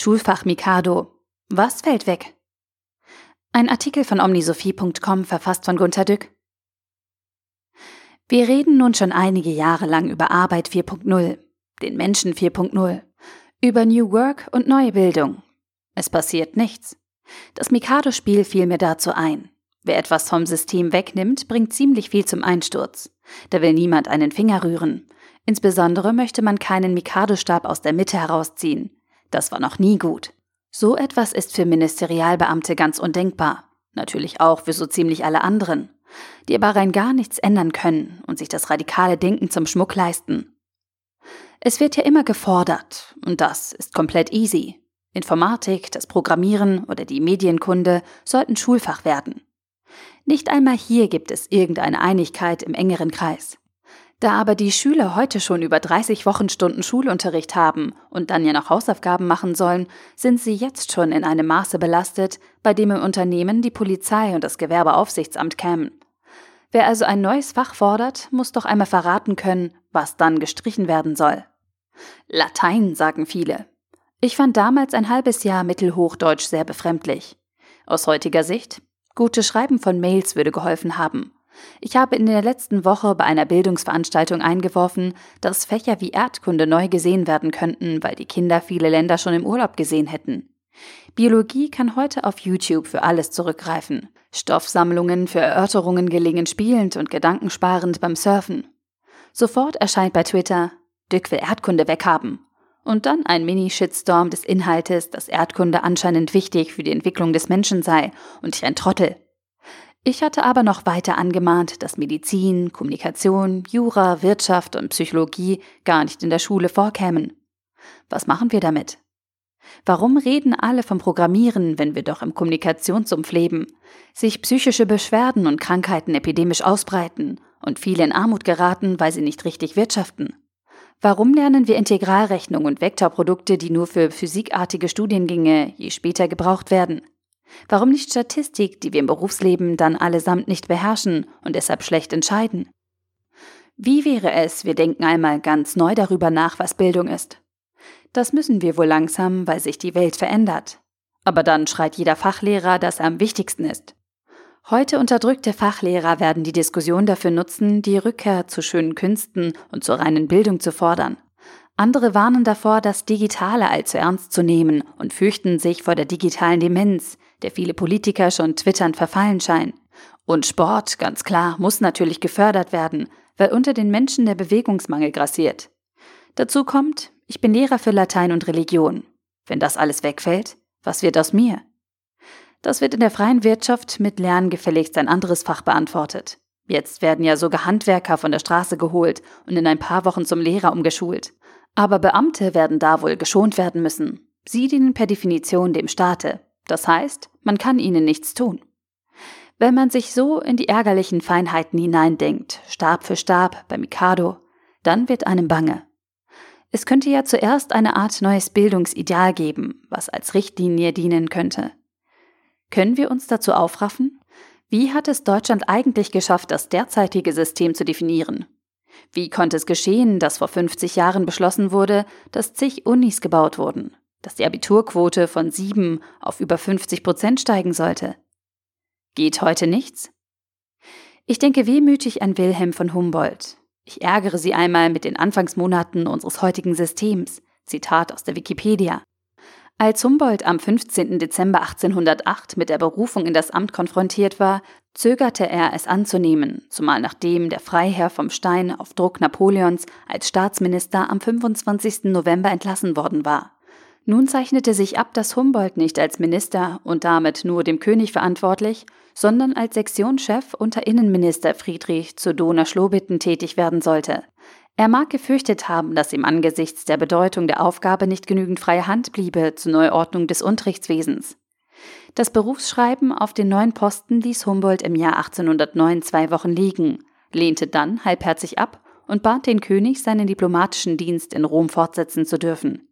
Schulfach Mikado. Was fällt weg? Ein Artikel von omnisophie.com verfasst von Gunter Dück. Wir reden nun schon einige Jahre lang über Arbeit 4.0, den Menschen 4.0, über New Work und neue Bildung. Es passiert nichts. Das Mikado-Spiel fiel mir dazu ein. Wer etwas vom System wegnimmt, bringt ziemlich viel zum Einsturz. Da will niemand einen Finger rühren. Insbesondere möchte man keinen Mikado-Stab aus der Mitte herausziehen. Das war noch nie gut. So etwas ist für Ministerialbeamte ganz undenkbar. Natürlich auch für so ziemlich alle anderen, die aber rein gar nichts ändern können und sich das radikale Denken zum Schmuck leisten. Es wird ja immer gefordert, und das ist komplett easy. Informatik, das Programmieren oder die Medienkunde sollten Schulfach werden. Nicht einmal hier gibt es irgendeine Einigkeit im engeren Kreis. Da aber die Schüler heute schon über 30 Wochenstunden Schulunterricht haben und dann ja noch Hausaufgaben machen sollen, sind sie jetzt schon in einem Maße belastet, bei dem im Unternehmen die Polizei und das Gewerbeaufsichtsamt kämen. Wer also ein neues Fach fordert, muss doch einmal verraten können, was dann gestrichen werden soll. Latein, sagen viele. Ich fand damals ein halbes Jahr Mittelhochdeutsch sehr befremdlich. Aus heutiger Sicht, gute Schreiben von Mails würde geholfen haben. Ich habe in der letzten Woche bei einer Bildungsveranstaltung eingeworfen, dass Fächer wie Erdkunde neu gesehen werden könnten, weil die Kinder viele Länder schon im Urlaub gesehen hätten. Biologie kann heute auf YouTube für alles zurückgreifen. Stoffsammlungen für Erörterungen gelingen spielend und gedankensparend beim Surfen. Sofort erscheint bei Twitter, Dück will Erdkunde weghaben. Und dann ein Mini-Shitstorm des Inhaltes, dass Erdkunde anscheinend wichtig für die Entwicklung des Menschen sei und ich ein Trottel. Ich hatte aber noch weiter angemahnt, dass Medizin, Kommunikation, Jura, Wirtschaft und Psychologie gar nicht in der Schule vorkämen. Was machen wir damit? Warum reden alle vom Programmieren, wenn wir doch im Kommunikationssumpf leben, sich psychische Beschwerden und Krankheiten epidemisch ausbreiten und viele in Armut geraten, weil sie nicht richtig wirtschaften? Warum lernen wir Integralrechnung und Vektorprodukte, die nur für physikartige Studiengänge je später gebraucht werden? Warum nicht Statistik, die wir im Berufsleben dann allesamt nicht beherrschen und deshalb schlecht entscheiden? Wie wäre es, wir denken einmal ganz neu darüber nach, was Bildung ist? Das müssen wir wohl langsam, weil sich die Welt verändert. Aber dann schreit jeder Fachlehrer, dass er am wichtigsten ist. Heute unterdrückte Fachlehrer werden die Diskussion dafür nutzen, die Rückkehr zu schönen Künsten und zur reinen Bildung zu fordern. Andere warnen davor, das Digitale allzu ernst zu nehmen und fürchten sich vor der digitalen Demenz, der viele Politiker schon twitternd verfallen scheinen. Und Sport, ganz klar, muss natürlich gefördert werden, weil unter den Menschen der Bewegungsmangel grassiert. Dazu kommt, ich bin Lehrer für Latein und Religion. Wenn das alles wegfällt, was wird aus mir? Das wird in der freien Wirtschaft mit Lernen gefälligst ein anderes Fach beantwortet. Jetzt werden ja sogar Handwerker von der Straße geholt und in ein paar Wochen zum Lehrer umgeschult. Aber Beamte werden da wohl geschont werden müssen. Sie dienen per Definition dem Staate. Das heißt, man kann ihnen nichts tun. Wenn man sich so in die ärgerlichen Feinheiten hineindenkt, Stab für Stab bei Mikado, dann wird einem bange. Es könnte ja zuerst eine Art neues Bildungsideal geben, was als Richtlinie dienen könnte. Können wir uns dazu aufraffen? Wie hat es Deutschland eigentlich geschafft, das derzeitige System zu definieren? Wie konnte es geschehen, dass vor 50 Jahren beschlossen wurde, dass zig Unis gebaut wurden? Dass die Abiturquote von 7 auf über 50 Prozent steigen sollte. Geht heute nichts? Ich denke wehmütig an Wilhelm von Humboldt. Ich ärgere Sie einmal mit den Anfangsmonaten unseres heutigen Systems. Zitat aus der Wikipedia. Als Humboldt am 15. Dezember 1808 mit der Berufung in das Amt konfrontiert war, zögerte er es anzunehmen, zumal nachdem der Freiherr vom Stein auf Druck Napoleons als Staatsminister am 25. November entlassen worden war. Nun zeichnete sich ab, dass Humboldt nicht als Minister und damit nur dem König verantwortlich, sondern als Sektionschef unter Innenminister Friedrich zu Donau-Schlobitten tätig werden sollte. Er mag gefürchtet haben, dass ihm angesichts der Bedeutung der Aufgabe nicht genügend freie Hand bliebe zur Neuordnung des Unterrichtswesens. Das Berufsschreiben auf den neuen Posten ließ Humboldt im Jahr 1809 zwei Wochen liegen, lehnte dann halbherzig ab und bat den König, seinen diplomatischen Dienst in Rom fortsetzen zu dürfen.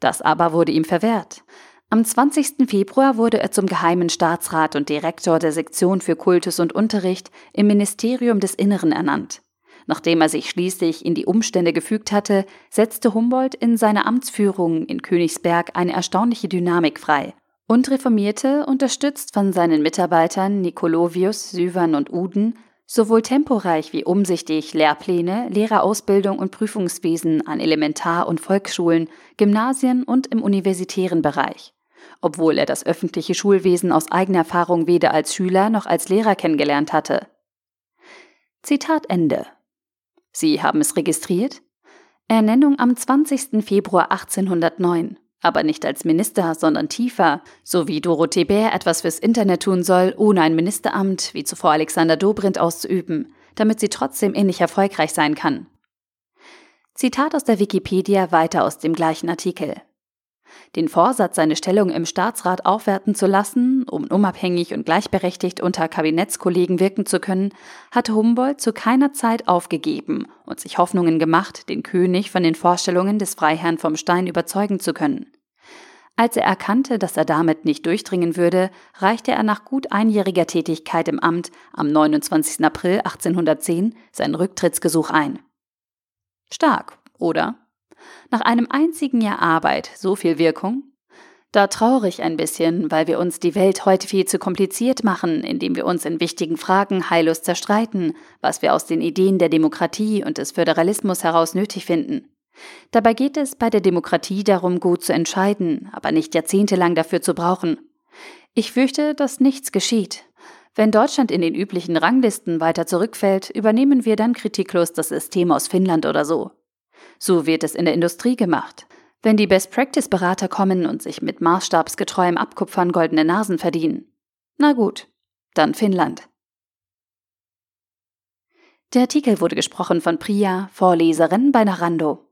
Das aber wurde ihm verwehrt. Am 20. Februar wurde er zum geheimen Staatsrat und Direktor der Sektion für Kultus und Unterricht im Ministerium des Inneren ernannt. Nachdem er sich schließlich in die Umstände gefügt hatte, setzte Humboldt in seiner Amtsführung in Königsberg eine erstaunliche Dynamik frei und reformierte, unterstützt von seinen Mitarbeitern Nicolovius, Syvern und Uden, sowohl temporeich wie umsichtig Lehrpläne, Lehrerausbildung und Prüfungswesen an Elementar- und Volksschulen, Gymnasien und im universitären Bereich. Obwohl er das öffentliche Schulwesen aus eigener Erfahrung weder als Schüler noch als Lehrer kennengelernt hatte. Zitat Ende. Sie haben es registriert? Ernennung am 20. Februar 1809 aber nicht als Minister, sondern tiefer, so wie Dorothee Bär etwas fürs Internet tun soll, ohne ein Ministeramt, wie zuvor Alexander Dobrindt auszuüben, damit sie trotzdem ähnlich erfolgreich sein kann. Zitat aus der Wikipedia weiter aus dem gleichen Artikel den Vorsatz, seine Stellung im Staatsrat aufwerten zu lassen, um unabhängig und gleichberechtigt unter Kabinettskollegen wirken zu können, hatte Humboldt zu keiner Zeit aufgegeben und sich Hoffnungen gemacht, den König von den Vorstellungen des Freiherrn vom Stein überzeugen zu können. Als er erkannte, dass er damit nicht durchdringen würde, reichte er nach gut einjähriger Tätigkeit im Amt am 29. April 1810 sein Rücktrittsgesuch ein. Stark, oder? Nach einem einzigen Jahr Arbeit so viel Wirkung? Da traurig ein bisschen, weil wir uns die Welt heute viel zu kompliziert machen, indem wir uns in wichtigen Fragen heillos zerstreiten, was wir aus den Ideen der Demokratie und des Föderalismus heraus nötig finden. Dabei geht es bei der Demokratie darum, gut zu entscheiden, aber nicht jahrzehntelang dafür zu brauchen. Ich fürchte, dass nichts geschieht. Wenn Deutschland in den üblichen Ranglisten weiter zurückfällt, übernehmen wir dann kritiklos das System aus Finnland oder so. So wird es in der Industrie gemacht. Wenn die Best-Practice-Berater kommen und sich mit maßstabsgetreuem Abkupfern goldene Nasen verdienen. Na gut, dann Finnland. Der Artikel wurde gesprochen von Priya, Vorleserin bei Narando.